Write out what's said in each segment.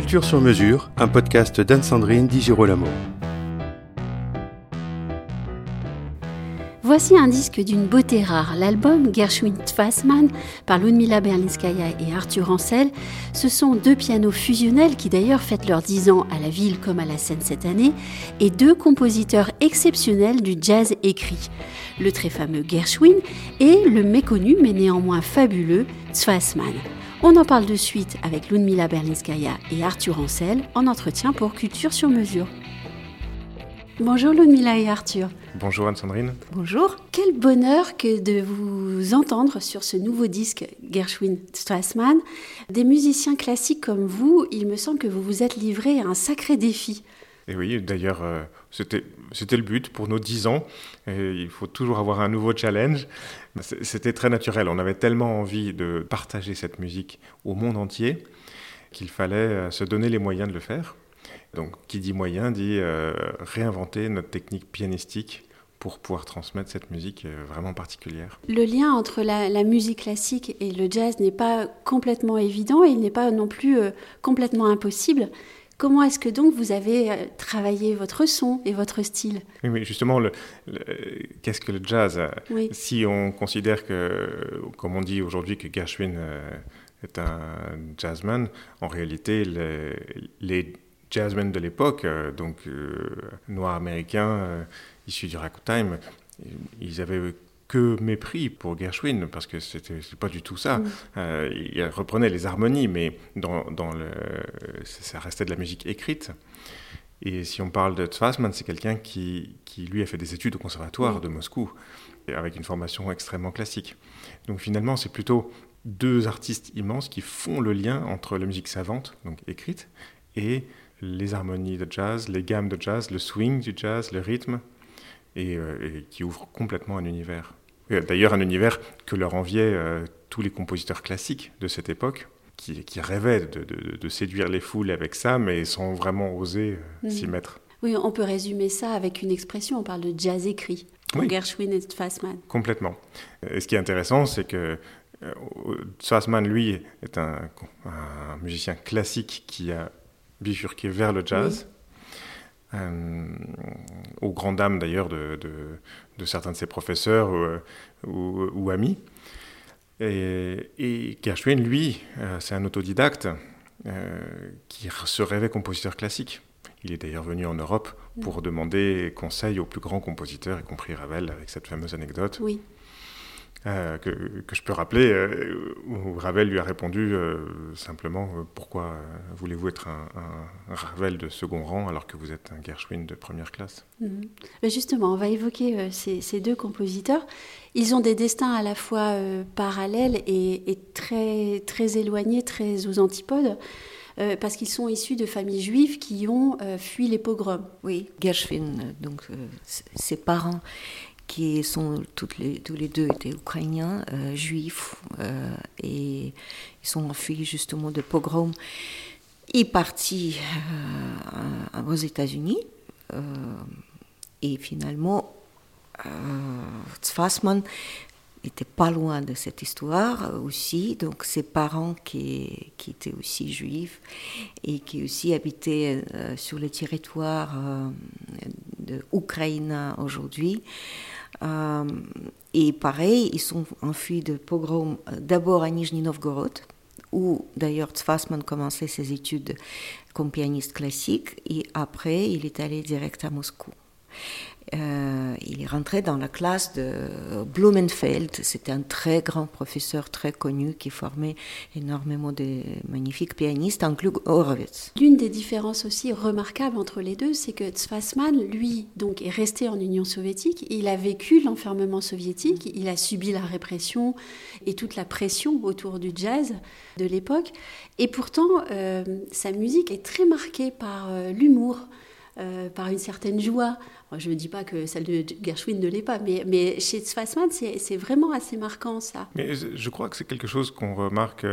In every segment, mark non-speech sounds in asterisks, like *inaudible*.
Culture sur mesure, un podcast d'Anne-Sandrine Di Girolamo. Voici un disque d'une beauté rare. L'album Gershwin Tfassmann par Ludmila Berlinskaya et Arthur Ancel. Ce sont deux pianos fusionnels qui d'ailleurs fêtent leurs 10 ans à la ville comme à la scène cette année et deux compositeurs exceptionnels du jazz écrit. Le très fameux Gershwin et le méconnu mais néanmoins fabuleux Tfassmann. On en parle de suite avec Ludmila Berlinskaya et Arthur Ancel en entretien pour Culture sur mesure. Bonjour Ludmila et Arthur. Bonjour Anne-Sandrine. Bonjour. Quel bonheur que de vous entendre sur ce nouveau disque Gershwin Strassmann. Des musiciens classiques comme vous, il me semble que vous vous êtes livré à un sacré défi. Et oui, d'ailleurs, euh, c'était, c'était le but pour nos dix ans. Et il faut toujours avoir un nouveau challenge. C'était très naturel. On avait tellement envie de partager cette musique au monde entier qu'il fallait euh, se donner les moyens de le faire. Donc, qui dit moyen dit euh, réinventer notre technique pianistique pour pouvoir transmettre cette musique euh, vraiment particulière. Le lien entre la, musique classique et le jazz n'est pas complètement évident et il n'est pas non plus complètement impossible. Comment est-ce que donc vous avez travaillé votre son et votre style? Oui, mais justement, qu'est-ce que le jazz? Si on considère que, comme on dit aujourd'hui, que Gershwin est un jazzman, en réalité, les, les jazzmen de l'époque, euh, donc euh, noirs américains euh, issus du ragtime, ils avaient que mépris pour Gershwin, parce que c'était pas du tout ça. Mm. il reprenait les harmonies, mais dans, dans, le, ça restait de la musique écrite. Et si on parle de Tzfassman, c'est quelqu'un qui, qui, lui, a fait des études au conservatoire mm. de Moscou, avec une formation extrêmement classique. Donc finalement, c'est plutôt deux artistes immenses qui font le lien entre la musique savante, donc écrite, et les harmonies de jazz, les gammes de jazz, le swing du jazz, le rythme, et, euh, qui ouvre complètement un univers. D'ailleurs, un univers que leur enviaient euh, tous les compositeurs classiques de cette époque, qui, rêvaient de, séduire les foules avec ça, mais sans vraiment oser euh, s'y mhm. mettre. Oui, on peut résumer ça avec une expression, on parle de jazz écrit, oui. Gershwin et Fassman. Complètement. Et ce qui est intéressant, c'est que Fassman, lui, est un, un musicien classique qui a bifurqué vers le jazz, euh, aux grandes dames d'ailleurs de, certains de ses professeurs euh, ou, amis. Et, et Gershwin, lui, euh, c'est un autodidacte qui se rêvait compositeur classique. Il est d'ailleurs venu en Europe pour demander conseil aux plus grands compositeurs, y compris Ravel, avec cette fameuse anecdote. Oui. Euh, que, que, je peux rappeler, euh, où Ravel lui a répondu euh, simplement Pourquoi voulez-vous être un, Ravel de second rang alors que vous êtes un Gershwin de première classe? Mhm. Justement, on va évoquer ces, ces, deux compositeurs. Ils ont des destins à la fois parallèles et, et, très, très éloignés, très aux antipodes. parce qu'ils sont issus de familles juives qui ont fui les pogroms. Oui, Gershwin, donc ses parents qui sont tous les deux étaient ukrainiens, euh, juifs, euh, et ils sont enfuis justement de pogrom. Ils partis euh, aux États-Unis, et finalement, Tzfassman était pas loin de cette histoire aussi. Donc ses parents qui, qui étaient aussi juifs et qui aussi habitaient sur le territoire Ukraine aujourd'hui, euh, et pareil, ils sont enfuis de pogrom euh, d'abord à Nijni Novgorod, où d'ailleurs Tzfassman commençait ses études comme pianiste classique, et après il est allé direct à Moscou. Euh, il est rentré dans la classe de Blumenfeld. C'était un très grand professeur, très connu, qui formait énormément de magnifiques pianistes, inclus Horowitz. L'une des différences aussi remarquables entre les deux, c'est que Tzfassman, lui, donc, est resté en Union soviétique. Il a vécu l'enfermement soviétique, il a subi la répression et toute la pression autour du jazz de l'époque. Et pourtant, euh, sa musique est très marquée par euh, l'humour. Par une certaine joie. Je ne dis pas que celle de Gershwin ne l'est pas, mais, mais chez Fassman, c'est vraiment assez marquant ça. Mais je crois que c'est quelque chose qu'on remarque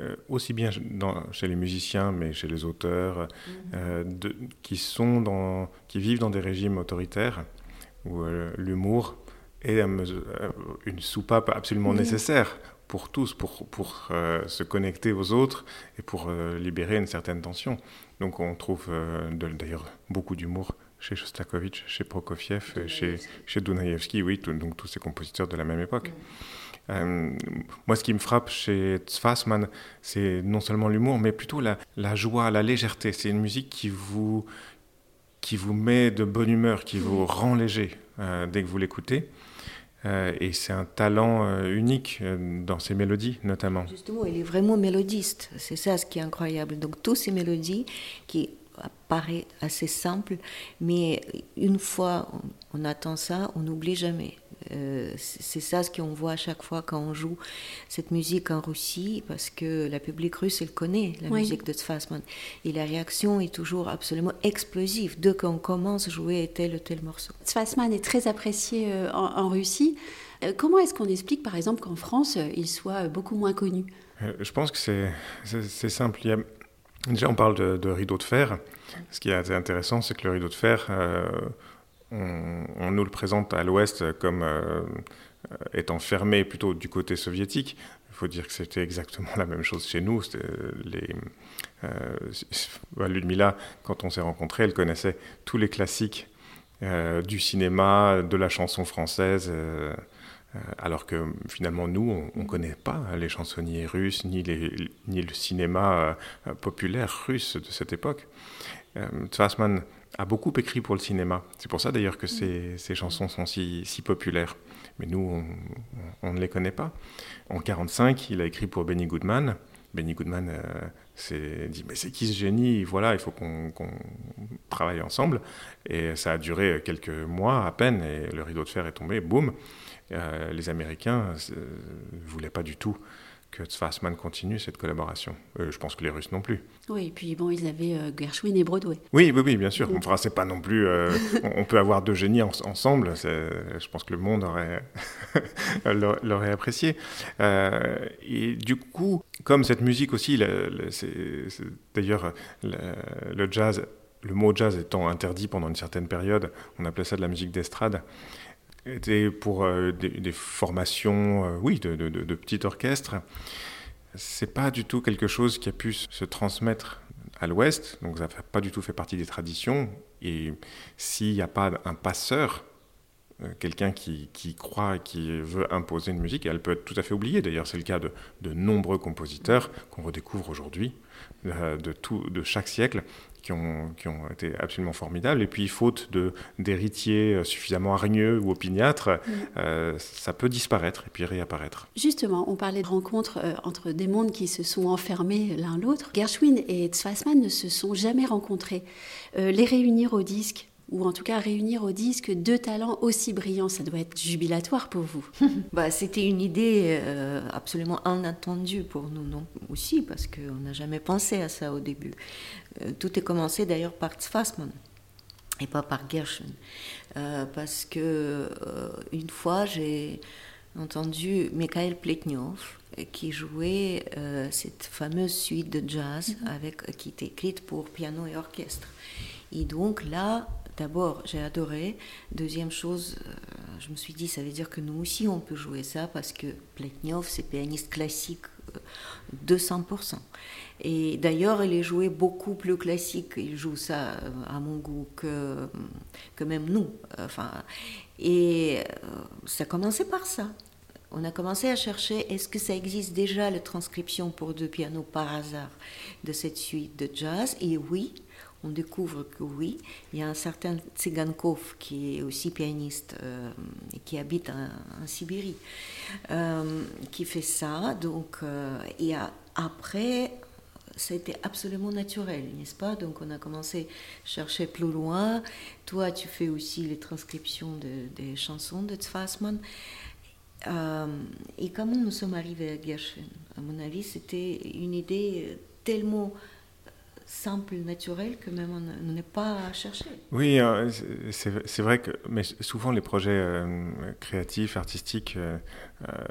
euh, aussi bien dans, chez les musiciens, mais chez les auteurs, euh, de, qui, sont dans, qui vivent dans des régimes autoritaires, où euh, l'humour est une soupape absolument nécessaire pour tous, pour, pour se connecter aux autres et pour libérer une certaine tension. Donc on trouve d'ailleurs beaucoup d'humour chez Shostakovich, chez Prokofiev, chez, chez Dunaïevski, oui, donc tous ces compositeurs de la même époque. Euh, moi, ce qui me frappe chez Tzfassman, c'est non seulement l'humour, mais plutôt la, la, joie, la légèreté. C'est une musique qui vous, qui vous met de bonne humeur, qui vous rend léger euh, dès que vous l'écoutez. Euh, et c'est un talent unique dans ses mélodies, notamment. Justement, il est vraiment mélodiste. C'est ça ce qui est incroyable. Donc, toutes ces mélodies qui paraît assez simple, mais une fois on attend ça, on n'oublie jamais. Euh, c'est ça ce qu'on voit à chaque fois quand on joue cette musique en Russie, parce que la public russe, elle connaît la musique de Tzfassman. Et la réaction est toujours absolument explosive dès qu'on commence à jouer tel ou tel morceau. Tzfassman est très apprécié euh, en, Russie. Euh, comment est-ce qu'on explique, par exemple, qu'en France, il soit beaucoup moins connu? Je pense que c'est simple. Il y a Déjà, on parle de, rideau de fer. Ce qui est intéressant, c'est que le rideau de fer, euh, on, nous le présente à l'ouest comme euh, étant fermé plutôt du côté soviétique. Il faut dire que c'était exactement *laughs* la même chose chez nous. Les, euh, Ludmilla, quand on s'est rencontrés, elle connaissait tous les classiques du cinéma, de la chanson française. Euh, alors que finalement, nous, on ne connaît pas les chansonniers russes, ni, le cinéma euh, populaire russe de cette époque. Euh, a beaucoup écrit pour le cinéma. C'est pour ça d'ailleurs que ces, chansons sont si, populaires. Mais nous, on, ne les connaît pas. En 1945, il a écrit pour Benny Goodman. Benny Goodman s'est dit mais c'est qui ce génie? Voilà, il faut qu'on travaille ensemble. Et ça a duré quelques mois à peine et le rideau de fer est tombé. Boum euh, les Américains ne euh, voulaient pas du tout que Fassman continue cette collaboration. Euh, je pense que les Russes non plus. Oui, et puis bon, ils avaient Gershwin et Broadway. Oui, oui, oui bien sûr. Enfin, c'est pas non plus. *laughs* on peut avoir deux génies ensemble. Je pense que le monde aurait *laughs* l'aurait apprécié. et du coup, comme cette musique aussi, d'ailleurs, le, jazz, le mot jazz étant interdit pendant une certaine période, on appelait ça de la musique d'estrade était pour euh, des, formations, euh, oui, de, de, de, petits orchestres. C'est pas du tout quelque chose qui a pu se transmettre à l'Ouest, donc ça n'a pas du tout fait partie des traditions. Et s'il n'y a pas un passeur, euh, quelqu'un qui, qui, croit et qui veut imposer une musique, elle peut être tout à fait oubliée. D'ailleurs, c'est le cas de, de nombreux compositeurs qu'on redécouvre aujourd'hui, de, tout, de chaque siècle, qui ont, qui ont, été absolument formidables. Et puis, faute d'héritiers euh, suffisamment hargneux ou opiniâtres, mm. euh, ça peut disparaître et puis réapparaître. Justement, on parlait de rencontres euh, entre des mondes qui se sont enfermés l'un l'autre. Gershwin et Tzfassman ne se sont jamais rencontrés. les réunir au disque, ou en tout cas réunir au disque deux talents aussi brillants, ça doit être jubilatoire pour vous. *laughs* bah, C'était une idée absolument inattendue pour nous non, aussi, parce qu'on n'a jamais pensé à ça au début. Euh, tout est commencé d'ailleurs par Tzfassman et pas par Gershwin. Euh, parce que euh, une fois, j'ai entendu Mikhail Pletnyov qui jouait cette fameuse suite de jazz mm-hmm. avec, qui était écrite pour piano et orchestre. Et donc là, d'abord, j'ai adoré. Deuxième chose, je me suis dit, ça veut dire que nous aussi, on peut jouer ça parce que Pletnyov, c'est pianiste classique 200%. Et d'ailleurs, il est joué beaucoup plus classique. Il joue ça euh, à mon goût que, même nous. Enfin, et euh, ça a commencé par ça. On a commencé à chercher est-ce que ça existe déjà la transcription pour deux pianos par hasard de cette suite de jazz? Et oui, on découvre que oui. Il y a un certain Tsigankov qui est aussi pianiste euh, et qui habite en, Sibérie, qui fait ça. Donc, et après, ça a été absolument naturel, n'est-ce pas? Donc on a commencé à chercher plus loin. Toi, tu fais aussi les transcriptions des chansons de Tzfassman. Euh, et comment nous sommes arrivés à Gershwin? À mon avis, c'était une idée tellement simple, naturelle, que même on n'est pas à chercher. Oui, euh, c'est vrai que mais souvent les projets euh, créatifs, artistiques,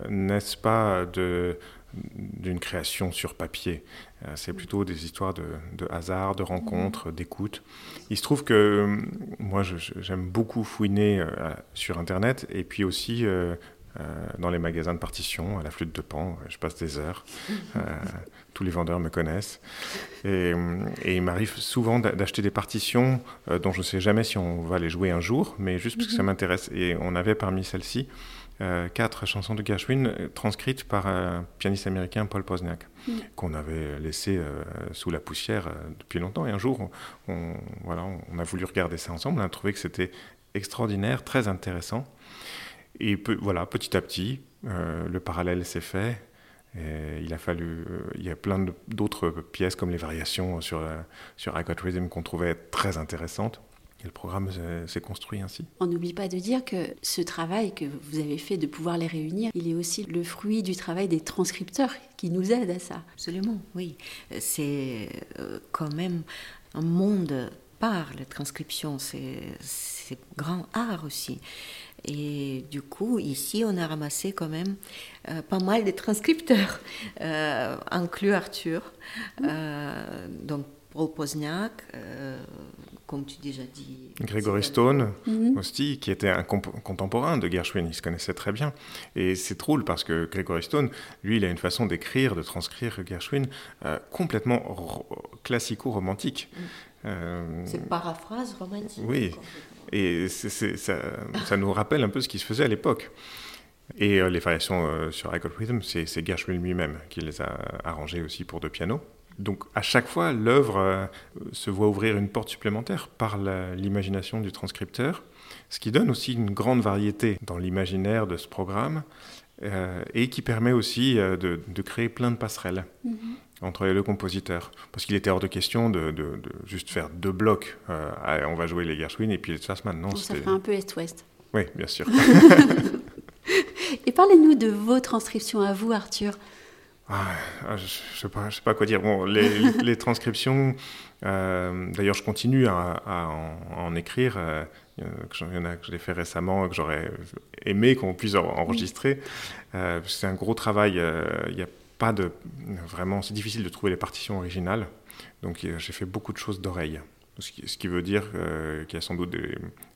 naissent pas de d'une création sur papier. Euh, c'est plutôt des histoires de, hasard, de rencontres, d'écoute. Il se trouve que euh, moi, j'aime beaucoup fouiner euh, sur Internet et puis aussi dans les magasins de partitions, à la flûte de pan. Je passe des heures. *laughs* tous les vendeurs me connaissent. Et, il m'arrive souvent d'acheter des partitions dont je ne sais jamais si on va les jouer un jour, mais juste parce que ça mhm. m'intéresse. Et on avait parmi celles-ci euh, quatre chansons de Gershwin euh, transcrites par un pianiste américain, Paul Pozniak, mm. qu'on avait laissé euh, sous la poussière depuis longtemps. Et un jour, on, voilà, on a voulu regarder ça ensemble. On a trouvé que c'était extraordinaire, très intéressant. Et voilà, petit à petit, le parallèle s'est fait. Et il a fallu, il y a plein d'autres pièces comme les variations sur, sur I Got Rhythm qu'on trouvait très intéressantes. Et le programme s'est construit ainsi. On n'oublie pas de dire que ce travail que vous avez fait de pouvoir les réunir, il est aussi le fruit du travail des transcripteurs qui nous aident à ça. Absolument, oui. C'est euh, quand même un monde par la transcription, c'est grand art aussi. Et du coup, ici, on a ramassé quand même euh, pas mal de transcripteurs, *laughs* euh, inclus Arthur, euh, donc Paul Pozniak, comme tu déjà dit. Gregory Stone mhm. aussi, qui était un contemporain de Gershwin, il se connaissait très bien. Et c'est drôle parce que Gregory Stone, lui, il a une façon d'écrire, de transcrire Gershwin euh, complètement classico-romantique. Euh, c'est paraphrase romantique. Oui, et ça, nous rappelle un peu ce qui se faisait à l'époque. Et euh, les variations sur I Got Rhythm, c'est Gershwin lui-même qui les a arrangées aussi pour deux pianos. Donc à chaque fois, l'œuvre euh, se voit ouvrir une porte supplémentaire par l'imagination du transcripteur, ce qui donne aussi une grande variété dans l'imaginaire de ce programme euh, et qui permet aussi euh, de, créer plein de passerelles mm-hmm. Entre les deux compositeurs. Parce qu'il était hors de question de, juste faire deux blocs. on va jouer les Gershwin et puis les Strassman. Non, ça ferait un peu Est-Ouest. Oui, bien sûr. *laughs* et parlez-nous de vos transcriptions à vous, Arthur. Ah, ah, je ne sais, pas, sais pas quoi dire. Bon, *laughs* les, transcriptions, euh, d'ailleurs, je continue à, en, écrire. Euh, il y en a que j'ai fait récemment, que j'aurais aimé qu'on puisse enregistrer. Euh, c'est un gros travail. Il n'y a pas de. Vraiment, c'est difficile de trouver les partitions originales. Donc, j'ai fait beaucoup de choses d'oreille. Ce qui, veut dire qu'il y a sans doute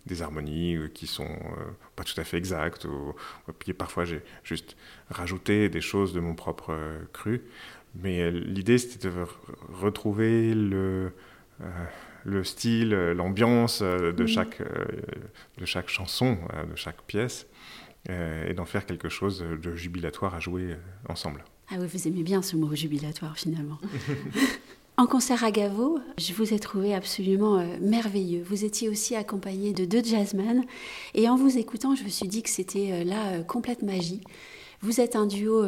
des, harmonies euh, qui sont euh, pas tout à fait exactes. Ou, puis parfois j'ai juste rajouté des choses de mon propre euh, cru. Mais l'idée c'était de retrouver le, le style, l'ambiance de, chaque, de chaque chanson, de chaque pièce, et d'en faire quelque chose de jubilatoire à jouer ensemble. Ah oui, vous aimez bien ce mot jubilatoire finalement. *laughs* En concert à Gavo, je vous ai trouvé absolument euh, merveilleux. Vous étiez aussi accompagné de deux jazzmen et en vous écoutant, je me suis dit que c'était euh, là euh, complète magie. Vous êtes un duo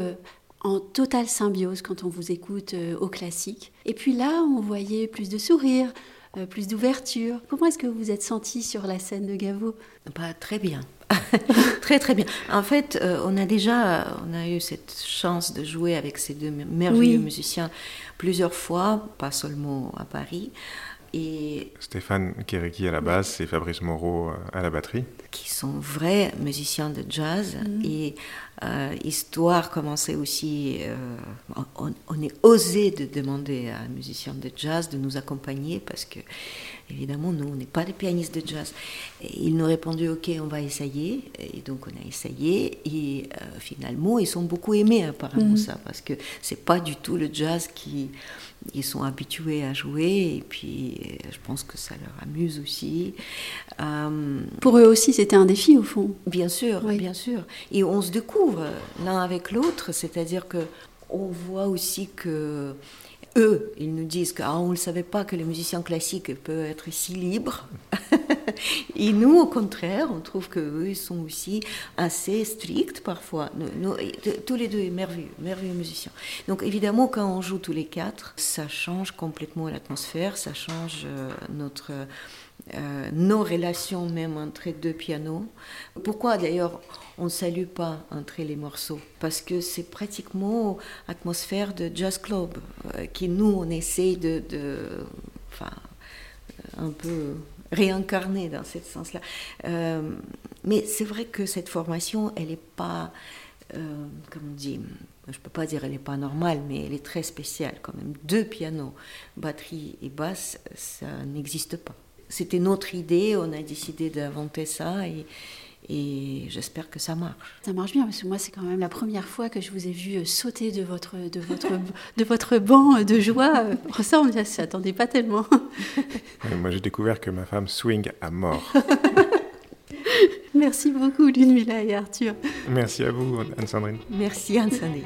en totale symbiose quand on vous écoute au classique. Et puis là, on voyait plus de sourires, plus d'ouverture. Comment est-ce que vous vous êtes senti sur la scène de Gavo? Bah, Très bien. *laughs* très très bien. En fait, on a déjà on a eu cette chance de jouer avec ces deux merveilleux musiciens plusieurs fois, pas seulement à Paris. Et Stéphane Kéréki à la basse et Fabrice Moreau euh, à la batterie. Qui sont vrais musiciens de jazz. Mm. Et euh, Histoire commençait aussi. Euh, on, on, est osé de demander à un musicien de jazz de nous accompagner parce que Évidemment, nous, on n'est pas des pianistes de jazz. Et ils nous ont répondu, OK, on va essayer. Et donc, on a essayé. Et euh, finalement, ils sont beaucoup aimés, apparemment, mhm. ça, parce que c'est pas du tout le jazz qui ils sont habitués à jouer. Et puis, euh, je pense que ça leur amuse aussi. Euh, Pour eux aussi, c'était un défi, au fond. Bien sûr, bien sûr. Et on se découvre l'un avec l'autre, c'est-à-dire que on voit aussi que ils nous disent qu'on ah, ne savait pas que les musiciens classiques peuvent être si libres. *laughs* Et nous, au contraire, on trouve qu'eux, ils sont aussi assez stricts parfois. Tous les deux, merveilleux, merveilleux musiciens. Donc évidemment, quand on joue tous les quatre, ça change complètement l'atmosphère, ça change euh, notre... Euh, nos relations même entre deux pianos. Pourquoi d'ailleurs on ne salue pas entre les morceaux? Parce que c'est pratiquement atmosphère de jazz club euh, qui nous on essaye de, enfin, euh, un peu réincarner dans ce sens-là. Euh, mais c'est vrai que cette formation, elle n'est pas, comme on dit, je ne peux pas dire elle n'est pas normale, mais elle est très spéciale quand même. Deux pianos, batterie et basse, ça n'existe pas. C'était notre idée, on a décidé d'inventer ça et, et j'espère que ça marche. Ça marche bien parce que moi c'est quand même la première fois que je vous ai vu euh, sauter de votre de votre de votre banc de joie. Ça on ne s'y attendait pas tellement. *laughs* moi j'ai découvert que ma femme swing à mort. *laughs* Merci beaucoup Ludmilla et Arthur. Merci à vous Anne-Sandrine. Merci Anne-Sandrine.